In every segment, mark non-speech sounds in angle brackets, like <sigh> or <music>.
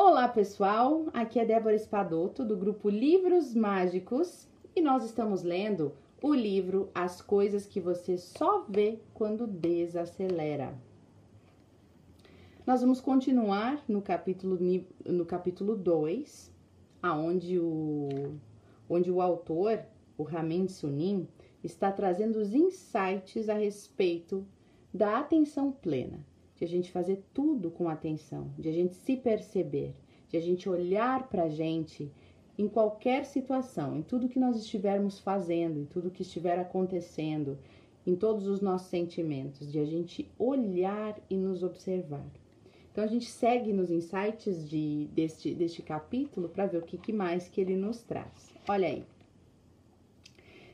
Olá pessoal, aqui é Débora Espadoto do grupo Livros Mágicos e nós estamos lendo o livro As Coisas que Você Só Vê Quando Desacelera. Nós vamos continuar no capítulo no capítulo 2, aonde o onde o autor, o Ramin Sunim, está trazendo os insights a respeito da atenção plena de a gente fazer tudo com atenção, de a gente se perceber, de a gente olhar para a gente em qualquer situação, em tudo que nós estivermos fazendo, em tudo que estiver acontecendo, em todos os nossos sentimentos, de a gente olhar e nos observar. Então a gente segue nos insights de, deste, deste capítulo para ver o que, que mais que ele nos traz. Olha aí.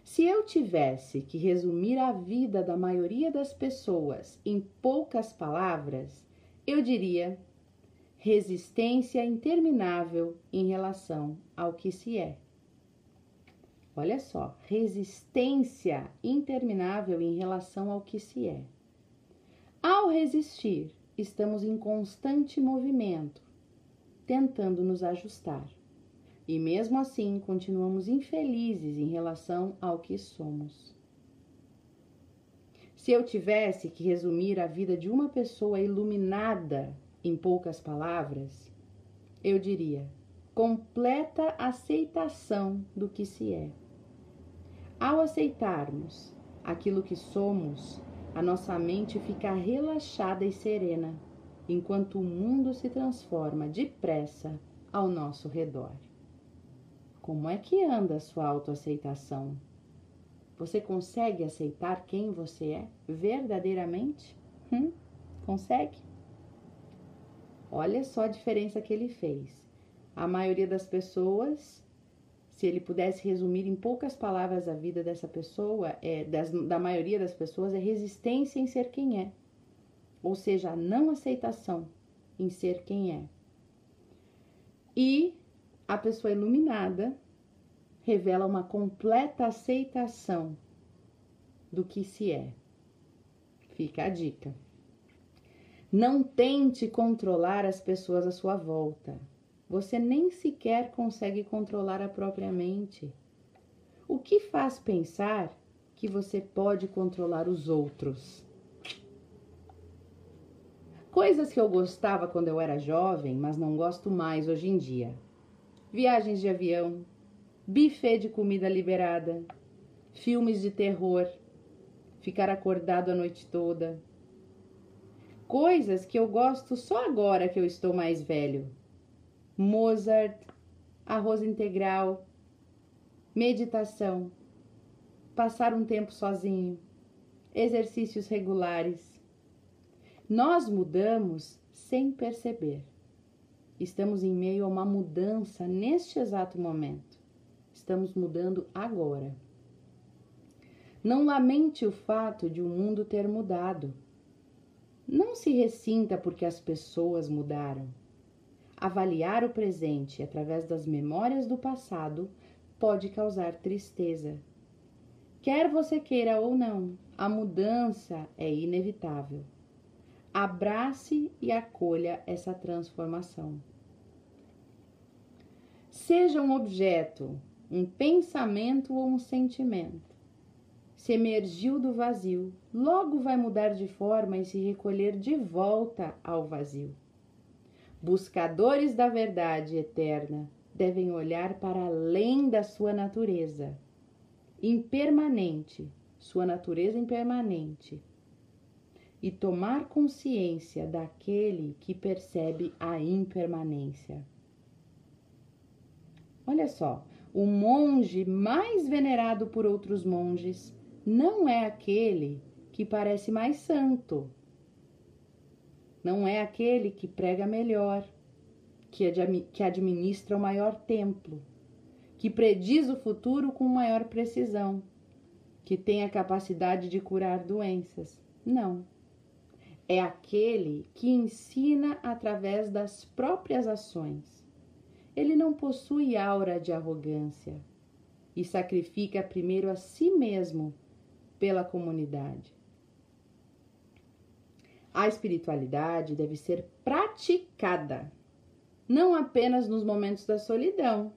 Se eu tivesse que resumir a vida da maioria das pessoas em poucas palavras, eu diria resistência interminável em relação ao que se é. Olha só, resistência interminável em relação ao que se é. Ao resistir, estamos em constante movimento, tentando nos ajustar. E mesmo assim, continuamos infelizes em relação ao que somos. Se eu tivesse que resumir a vida de uma pessoa iluminada em poucas palavras, eu diria: completa aceitação do que se é. Ao aceitarmos aquilo que somos, a nossa mente fica relaxada e serena, enquanto o mundo se transforma depressa ao nosso redor. Como é que anda a sua autoaceitação? Você consegue aceitar quem você é verdadeiramente? Hum? Consegue? Olha só a diferença que ele fez. A maioria das pessoas, se ele pudesse resumir em poucas palavras a vida dessa pessoa, é, das, da maioria das pessoas, é resistência em ser quem é. Ou seja, a não aceitação em ser quem é. E a pessoa iluminada revela uma completa aceitação do que se é. Fica a dica. Não tente controlar as pessoas à sua volta. Você nem sequer consegue controlar a própria mente. O que faz pensar que você pode controlar os outros? Coisas que eu gostava quando eu era jovem, mas não gosto mais hoje em dia viagens de avião, buffet de comida liberada, filmes de terror, ficar acordado a noite toda. Coisas que eu gosto só agora que eu estou mais velho. Mozart, arroz integral, meditação, passar um tempo sozinho, exercícios regulares. Nós mudamos sem perceber. Estamos em meio a uma mudança neste exato momento. Estamos mudando agora. Não lamente o fato de o mundo ter mudado. Não se ressinta porque as pessoas mudaram. Avaliar o presente através das memórias do passado pode causar tristeza. Quer você queira ou não, a mudança é inevitável. Abrace e acolha essa transformação. Seja um objeto, um pensamento ou um sentimento. Se emergiu do vazio, logo vai mudar de forma e se recolher de volta ao vazio. Buscadores da verdade eterna devem olhar para além da sua natureza impermanente, sua natureza impermanente e tomar consciência daquele que percebe a impermanência. Olha só, o monge mais venerado por outros monges não é aquele que parece mais santo, não é aquele que prega melhor, que, administra o maior templo, que prediz o futuro com maior precisão, que tem a capacidade de curar doenças. Não é aquele que ensina através das próprias ações. Ele não possui aura de arrogância e sacrifica primeiro a si mesmo pela comunidade. A espiritualidade deve ser praticada. não apenas nos momentos da solidão,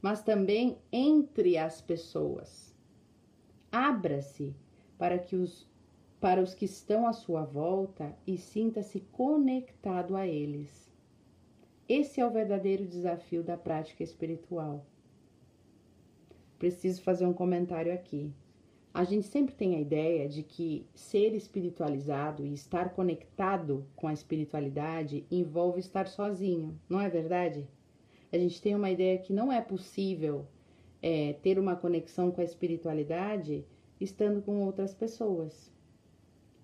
mas também entre as pessoas. Abra-se para que os para os que estão à sua volta e sinta-se conectado a eles. Esse é o verdadeiro desafio da prática espiritual. Preciso fazer um comentário aqui. A gente sempre tem a ideia de que ser espiritualizado e estar conectado com a espiritualidade envolve estar sozinho, não é verdade? A gente tem uma ideia que não é possível é, ter uma conexão com a espiritualidade estando com outras pessoas.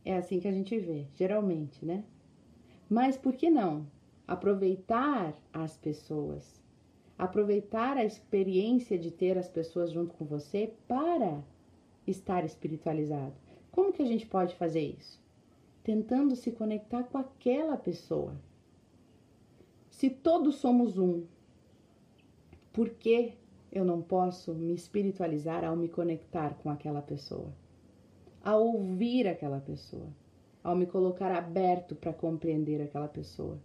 É assim que a gente vê, geralmente, né? Mas por que não aproveitar as pessoas? Aproveitar a experiência de ter as pessoas junto com você para estar espiritualizado. Como que a gente pode fazer isso? Tentando se conectar com aquela pessoa. Se todos somos um, por que eu não posso me espiritualizar ao me conectar com aquela pessoa? Ao ouvir aquela pessoa? Ao me colocar aberto para compreender aquela pessoa?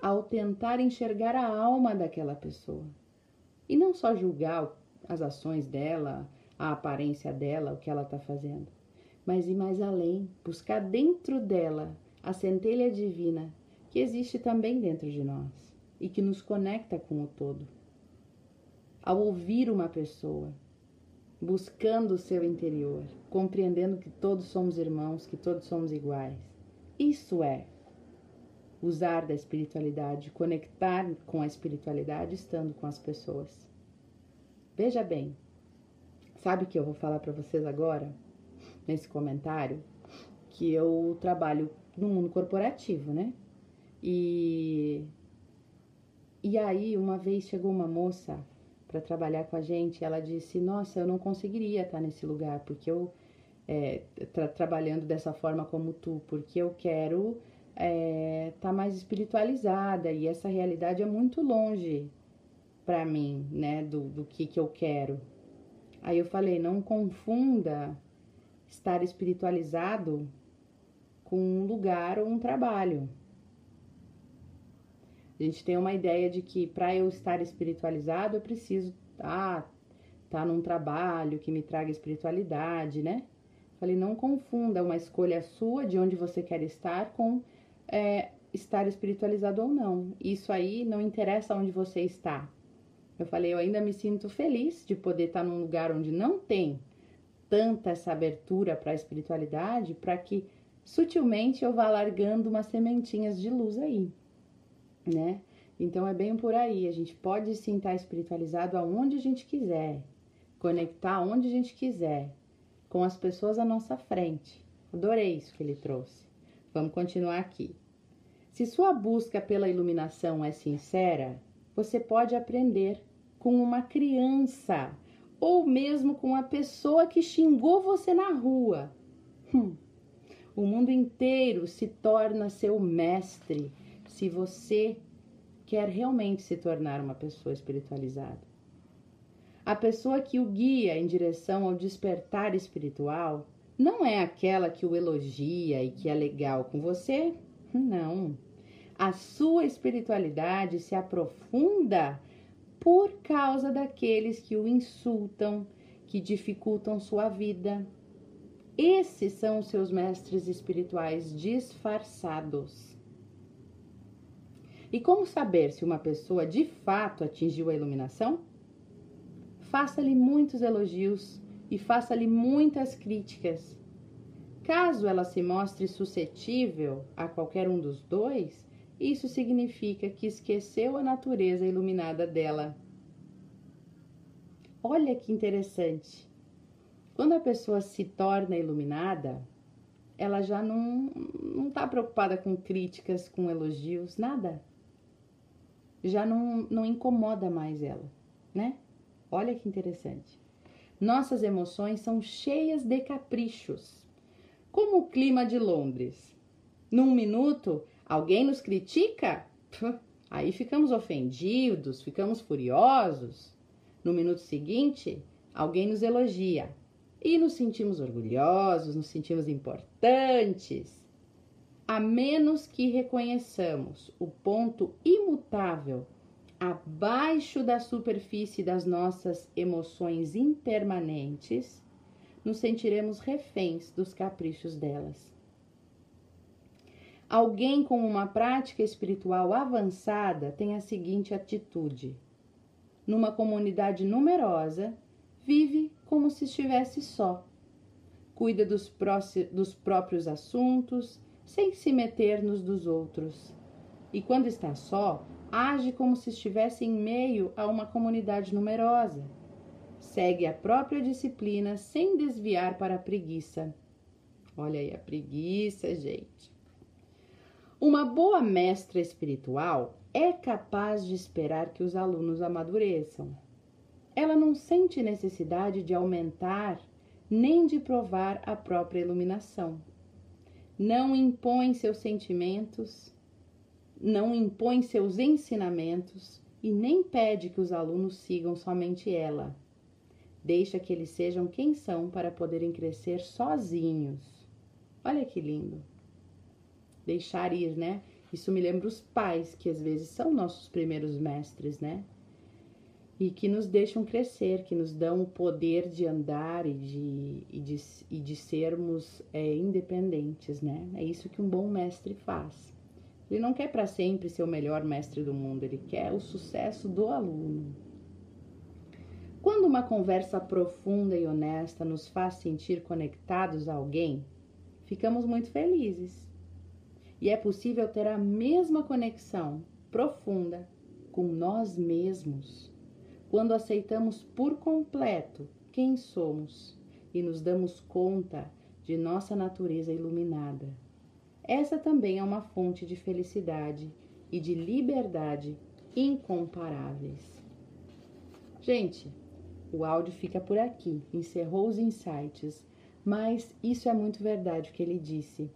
Ao tentar enxergar a alma daquela pessoa? E não só julgar as ações dela, a aparência dela, o que ela está fazendo, mas ir mais além, buscar dentro dela a centelha divina que existe também dentro de nós e que nos conecta com o todo. Ao ouvir uma pessoa, buscando o seu interior, compreendendo que todos somos irmãos, que todos somos iguais, isso é usar da espiritualidade, conectar com a espiritualidade estando com as pessoas. Veja bem, Sabe o que eu vou falar para vocês agora, nesse comentário? Que eu trabalho no mundo corporativo, né? E, e aí, uma vez chegou uma moça para trabalhar com a gente, ela disse: Nossa, eu não conseguiria estar nesse lugar, porque eu. É, tra trabalhando dessa forma como tu, porque eu quero estar é, tá mais espiritualizada e essa realidade é muito longe para mim, né, do, do que, que eu quero. Aí eu falei, não confunda estar espiritualizado com um lugar ou um trabalho. A gente tem uma ideia de que para eu estar espiritualizado eu preciso ah, tá num trabalho que me traga espiritualidade, né? Falei, não confunda uma escolha sua de onde você quer estar com é, estar espiritualizado ou não. Isso aí não interessa onde você está. Eu falei, eu ainda me sinto feliz de poder estar num lugar onde não tem tanta essa abertura para a espiritualidade, para que sutilmente eu vá largando umas sementinhas de luz aí, né? Então é bem por aí, a gente pode sim estar espiritualizado aonde a gente quiser, conectar onde a gente quiser, com as pessoas à nossa frente. Adorei isso que ele trouxe. Vamos continuar aqui. Se sua busca pela iluminação é sincera, você pode aprender com uma criança ou mesmo com a pessoa que xingou você na rua. Hum. O mundo inteiro se torna seu mestre se você quer realmente se tornar uma pessoa espiritualizada. A pessoa que o guia em direção ao despertar espiritual não é aquela que o elogia e que é legal com você. Não a sua espiritualidade se aprofunda por causa daqueles que o insultam, que dificultam sua vida. Esses são os seus mestres espirituais disfarçados. E como saber se uma pessoa de fato atingiu a iluminação? Faça-lhe muitos elogios e faça-lhe muitas críticas. Caso ela se mostre suscetível a qualquer um dos dois, isso significa que esqueceu a natureza iluminada dela. Olha que interessante. Quando a pessoa se torna iluminada, ela já não está preocupada com críticas, com elogios, nada. Já não, não incomoda mais ela, né? Olha que interessante. Nossas emoções são cheias de caprichos, como o clima de Londres. Num minuto, Alguém nos critica? Aí ficamos ofendidos, ficamos furiosos. No minuto seguinte, alguém nos elogia e nos sentimos orgulhosos, nos sentimos importantes. a menos que reconheçamos o ponto imutável abaixo da superfície das nossas emoções impermanentes, nos sentiremos reféns dos caprichos delas. Alguém com uma prática espiritual avançada tem a seguinte atitude: numa comunidade numerosa, vive como se estivesse só. Cuida dos, dos próprios assuntos, sem se meter nos dos outros. E quando está só, age como se estivesse em meio a uma comunidade numerosa. Segue a própria disciplina sem desviar para a preguiça. Olha aí a preguiça, gente. Uma boa mestra espiritual é capaz de esperar que os alunos amadureçam. Ela não sente necessidade de aumentar nem de provar a própria iluminação. Não impõe seus sentimentos, não impõe seus ensinamentos e nem pede que os alunos sigam somente ela. Deixa que eles sejam quem são para poderem crescer sozinhos. Olha que lindo. Deixar ir, né? Isso me lembra os pais, que às vezes são nossos primeiros mestres, né? E que nos deixam crescer, que nos dão o poder de andar e de, e de, e de sermos é, independentes, né? É isso que um bom mestre faz. Ele não quer para sempre ser o melhor mestre do mundo, ele quer o sucesso do aluno. Quando uma conversa profunda e honesta nos faz sentir conectados a alguém, ficamos muito felizes e é possível ter a mesma conexão profunda com nós mesmos quando aceitamos por completo quem somos e nos damos conta de nossa natureza iluminada. Essa também é uma fonte de felicidade e de liberdade incomparáveis. Gente, o áudio fica por aqui, encerrou os insights, mas isso é muito verdade o que ele disse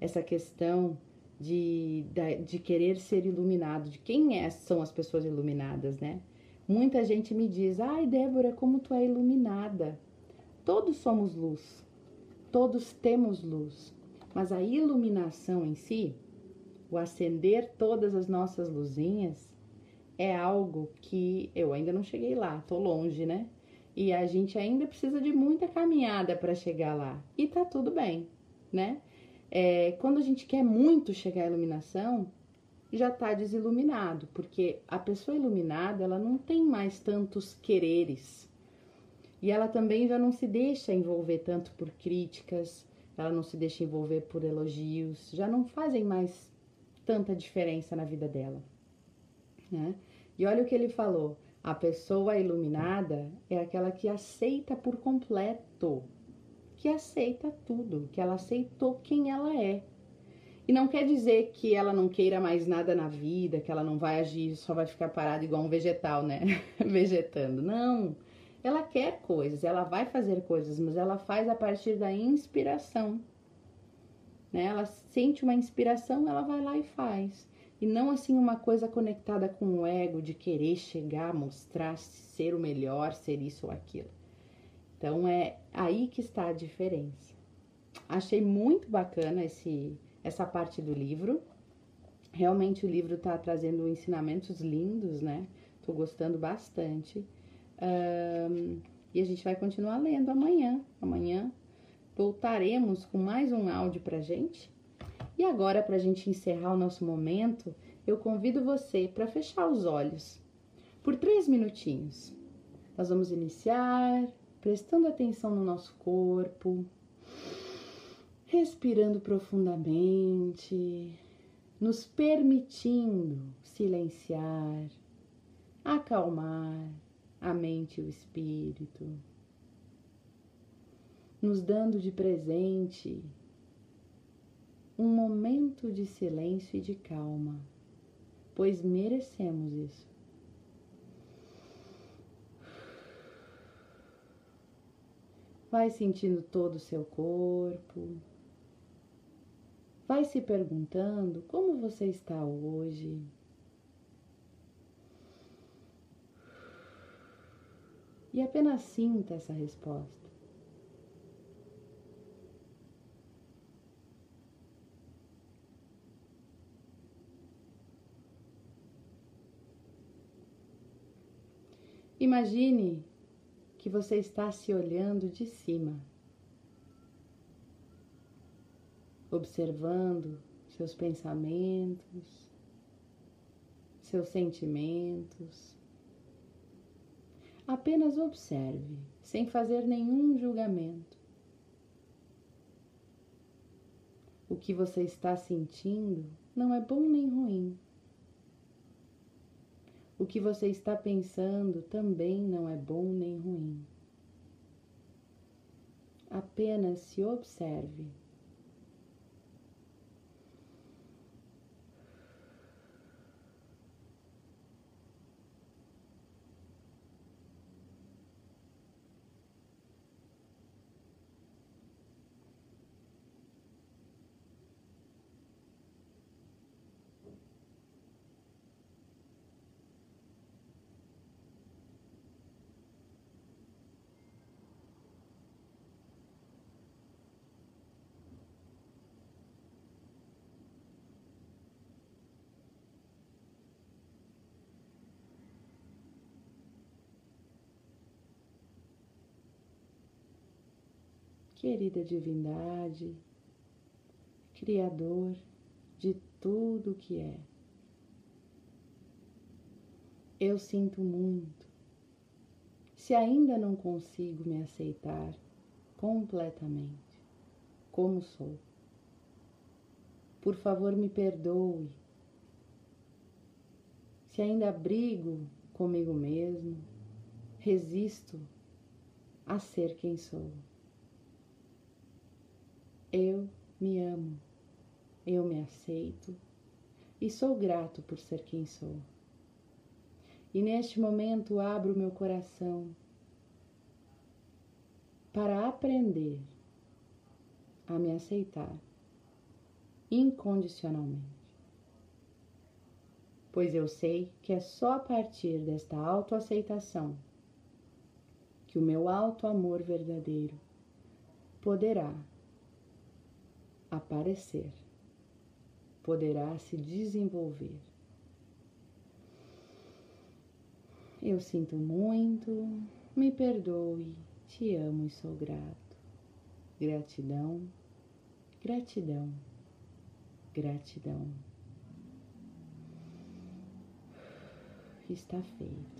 essa questão de, de, querer ser iluminado, de quem é, são as pessoas iluminadas, né? Muita gente me diz: ai, Débora, como tu é iluminada. Todos somos luz, todos temos luz, mas a iluminação em si, o acender todas as nossas luzinhas, é algo que eu ainda não cheguei lá, tô longe, né? E a gente ainda precisa de muita caminhada para chegar lá. E tá tudo bem, né? É, quando a gente quer muito chegar à iluminação, já está desiluminado, porque a pessoa iluminada ela não tem mais tantos quereres e ela também já não se deixa envolver tanto por críticas, ela não se deixa envolver por elogios, já não fazem mais tanta diferença na vida dela. Né? E olha o que ele falou: a pessoa iluminada é aquela que aceita por completo que aceita tudo, que ela aceitou quem ela é. E não quer dizer que ela não queira mais nada na vida, que ela não vai agir, só vai ficar parada igual um vegetal, né? <laughs> Vegetando. Não. Ela quer coisas, ela vai fazer coisas, mas ela faz a partir da inspiração. Né? Ela sente uma inspiração, ela vai lá e faz. E não assim uma coisa conectada com o ego de querer chegar, mostrar, ser o melhor, ser isso ou aquilo. Então é aí que está a diferença. Achei muito bacana esse, essa parte do livro. Realmente o livro está trazendo ensinamentos lindos, né? Tô gostando bastante. Um, e a gente vai continuar lendo amanhã. Amanhã voltaremos com mais um áudio pra gente. E agora, para a gente encerrar o nosso momento, eu convido você para fechar os olhos por três minutinhos. Nós vamos iniciar prestando atenção no nosso corpo, respirando profundamente, nos permitindo silenciar, acalmar a mente e o espírito, nos dando de presente um momento de silêncio e de calma, pois merecemos isso. Vai sentindo todo o seu corpo. Vai se perguntando como você está hoje. e apenas sinta essa resposta. Imagine que você está se olhando de cima, observando seus pensamentos, seus sentimentos, Apenas observe, sem fazer nenhum julgamento. O que você está sentindo não é bom nem ruim. O que você está pensando também não é bom nem ruim. Apenas se observe. Querida divindade, Criador de tudo que é. Eu sinto muito. Se ainda não consigo me aceitar completamente como sou, por favor me perdoe. Se ainda brigo comigo mesmo, resisto a ser quem sou. Eu me amo, eu me aceito e sou grato por ser quem sou. E neste momento abro meu coração para aprender a me aceitar incondicionalmente. Pois eu sei que é só a partir desta autoaceitação que o meu alto amor verdadeiro poderá aparecer, poderá se desenvolver. Eu sinto muito, me perdoe, te amo e sou grato. Gratidão, gratidão, gratidão. Está feito.